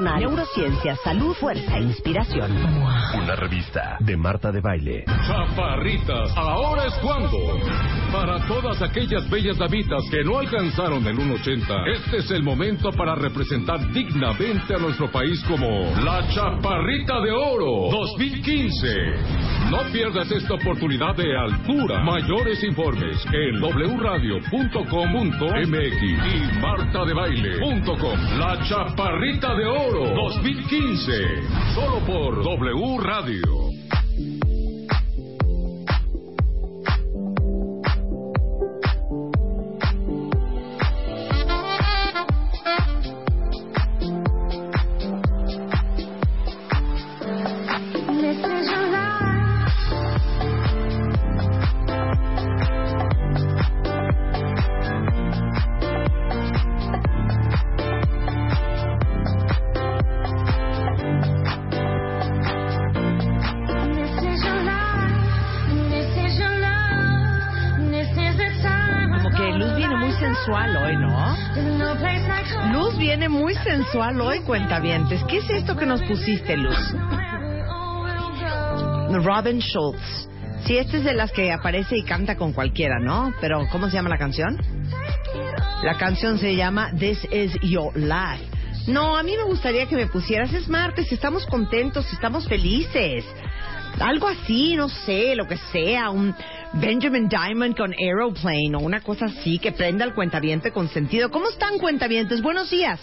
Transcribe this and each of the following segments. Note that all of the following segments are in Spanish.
neurociencia, salud, fuerza e inspiración. Una revista de Marta de Baile. Chaparritas, ahora es cuando. Para todas aquellas bellas damitas que no alcanzaron el 1.80, este es el momento para representar dignamente a nuestro país como la Chaparrita de Oro 2015. No pierdas esta oportunidad de altura. Mayores informes en wradio.com.mx y martadebaile.com. La Chaparrita de Oro 2015. Solo por W Radio. Hoy, ¿no? Luz viene muy sensual hoy, cuentavientes. ¿Qué es esto que nos pusiste, Luz? Robin Schultz. Sí, esta es de las que aparece y canta con cualquiera, ¿no? Pero, ¿cómo se llama la canción? La canción se llama This Is Your Life. No, a mí me gustaría que me pusieras, es martes, estamos contentos, estamos felices. Algo así, no sé, lo que sea, un Benjamin Diamond con Aeroplane o una cosa así que prenda al cuentaviente con sentido. ¿Cómo están, cuentavientes? Buenos días.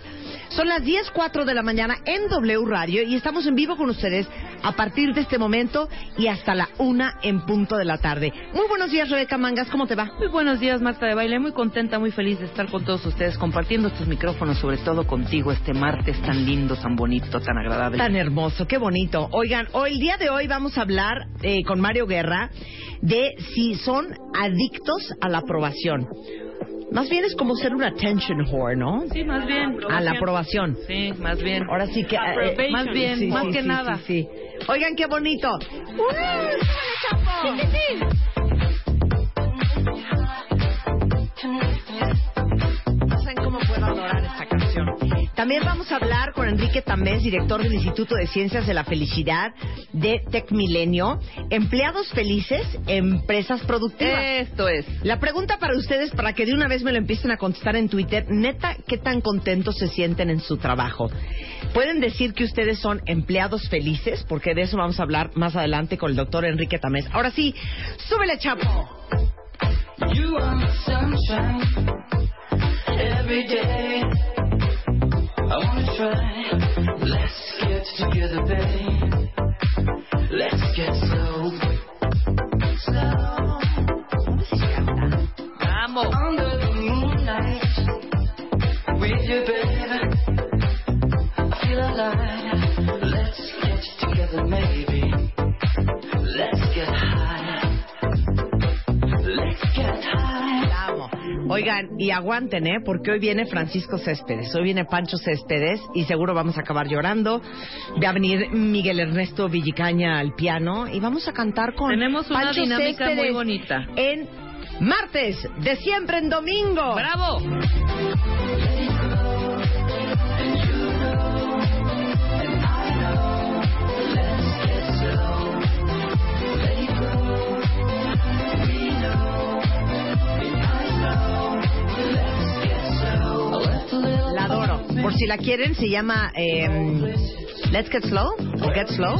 Son las 10.04 de la mañana en W Radio y estamos en vivo con ustedes a partir de este momento y hasta la una en punto de la tarde. Muy buenos días, Rebeca Mangas, ¿cómo te va? Muy buenos días, Marta de Baile. Muy contenta, muy feliz de estar con todos ustedes compartiendo estos micrófonos, sobre todo contigo, este martes tan lindo, tan bonito, tan agradable. Tan hermoso, qué bonito. Oigan, hoy, el día de hoy vamos a hablar eh, con Mario Guerra de si son adictos a la aprobación. Más bien es como ser un attention whore, ¿no? Sí, más bien. A la aprobación. Sí, más bien. Ahora sí que... eh, Approbation. Más bien, sí, más sí, que sí, nada. sí. Oigan, qué bonito. También vamos a hablar con Enrique Tamés, director del Instituto de Ciencias de la Felicidad de Tecmilenio. Empleados felices, empresas productivas. Esto es. La pregunta para ustedes, para que de una vez me lo empiecen a contestar en Twitter, neta, ¿qué tan contentos se sienten en su trabajo? Pueden decir que ustedes son empleados felices, porque de eso vamos a hablar más adelante con el doctor Enrique Tamés. Ahora sí, súbele, chapo. You are sunshine every day. Let's get together, babe. Let's get slow. Under the moonlight with you, baby. I feel alive. Oigan, y aguanten, ¿eh? Porque hoy viene Francisco Céspedes, hoy viene Pancho Céspedes y seguro vamos a acabar llorando. Va a venir Miguel Ernesto Villicaña al piano y vamos a cantar con Tenemos una Pancho dinámica muy bonita. En martes de siempre en domingo. ¡Bravo! La quieren, se llama em, Let's Get Slow o Get Slow.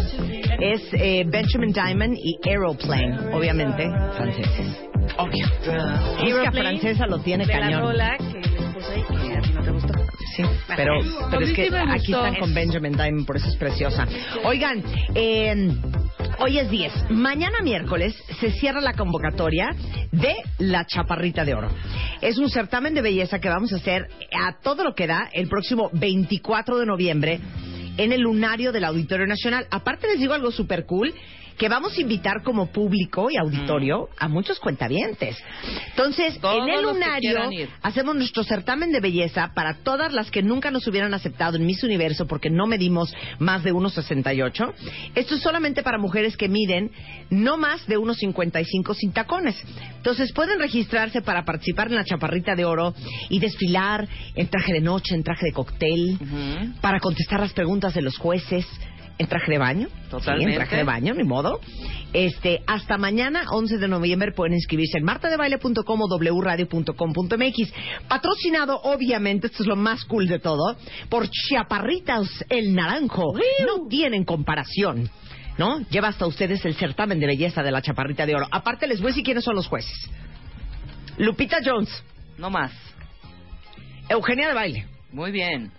Es eh, Benjamin Diamond y Aeroplane, obviamente, franceses. Obvio. Música francesa lo tiene de la cañón. rola que les puse ahí, que a ti no te gustó. Sí, pero, pero es que aquí están con Benjamin Diamond, por eso es preciosa. Oigan, eh, hoy es 10. Mañana miércoles se cierra la convocatoria de La Chaparrita de Oro. Es un certamen de belleza que vamos a hacer a todo lo que da el próximo 24 de noviembre en el lunario del Auditorio Nacional. Aparte les digo algo súper cool, que vamos a invitar como público y auditorio a muchos cuentavientes. Entonces, Todos en el lunario hacemos nuestro certamen de belleza para todas las que nunca nos hubieran aceptado en Miss Universo porque no medimos más de 1,68. Esto es solamente para mujeres que miden no más de 1,55 sin tacones. Entonces pueden registrarse para participar en la Chaparrita de Oro y desfilar en traje de noche, en traje de cóctel, para contestar las preguntas de los jueces. En traje de baño. Totalmente. Sí, en traje de baño, ni modo. Este, hasta mañana, 11 de noviembre, pueden inscribirse en martadebaile.com o wradio.com.mx. Patrocinado, obviamente, esto es lo más cool de todo, por Chaparritas el Naranjo. No tienen comparación. ¿No? Lleva hasta ustedes el certamen de belleza de la Chaparrita de Oro. Aparte, les voy a decir quiénes son los jueces. Lupita Jones, No más. Eugenia de Baile, Muy bien.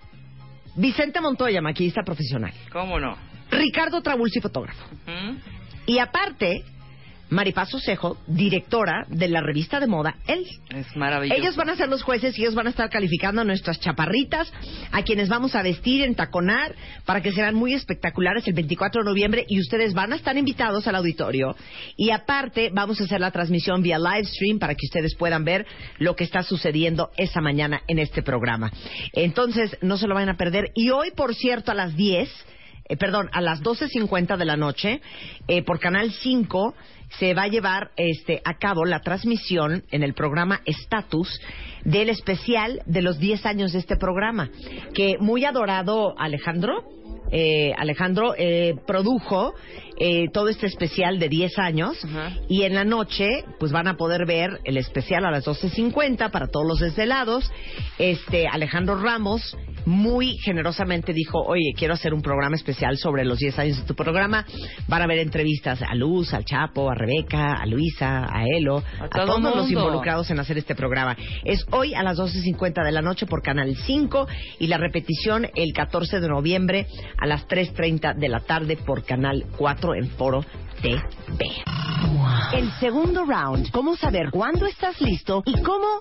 Vicente Montoya, maquillista profesional, ¿Cómo no? Ricardo Trabulsi, fotógrafo. Y aparte, Maripaz Osejo, directora de la revista de moda El. Es maravilloso. Ellos van a ser los jueces y ellos van a estar calificando a nuestras chaparritas, a quienes vamos a vestir, entaconar, para que serán muy espectaculares el 24 de noviembre y ustedes van a estar invitados al auditorio. Y aparte, vamos a hacer la transmisión vía live stream para que ustedes puedan ver lo que está sucediendo esa mañana en este programa. Entonces, no se lo van a perder. Y hoy, por cierto, a las 10, eh, perdón, a las 12.50 de la noche, eh, por Canal 5, se va a llevar este, a cabo la transmisión en el programa Status del especial de los 10 años de este programa, que muy adorado Alejandro, eh, Alejandro eh, produjo eh, todo este especial de 10 años y en la noche pues van a poder ver el especial a las 12.50 para todos los desvelados. Este Alejandro Ramos muy generosamente dijo, oye, quiero hacer un programa especial sobre los 10 años de tu programa. Van a ver entrevistas a Luz, al Chapo, a Rebeca, a Luisa, a Elo, A a, todo todos los involucrados en hacer este programa. Es hoy a las 12.50 de la noche por Canal 5 y la repetición el 14 de noviembre a las 3.30 de la tarde por Canal 4 en Foro TV. El segundo round. ¿Cómo saber cuándo estás listo y cómo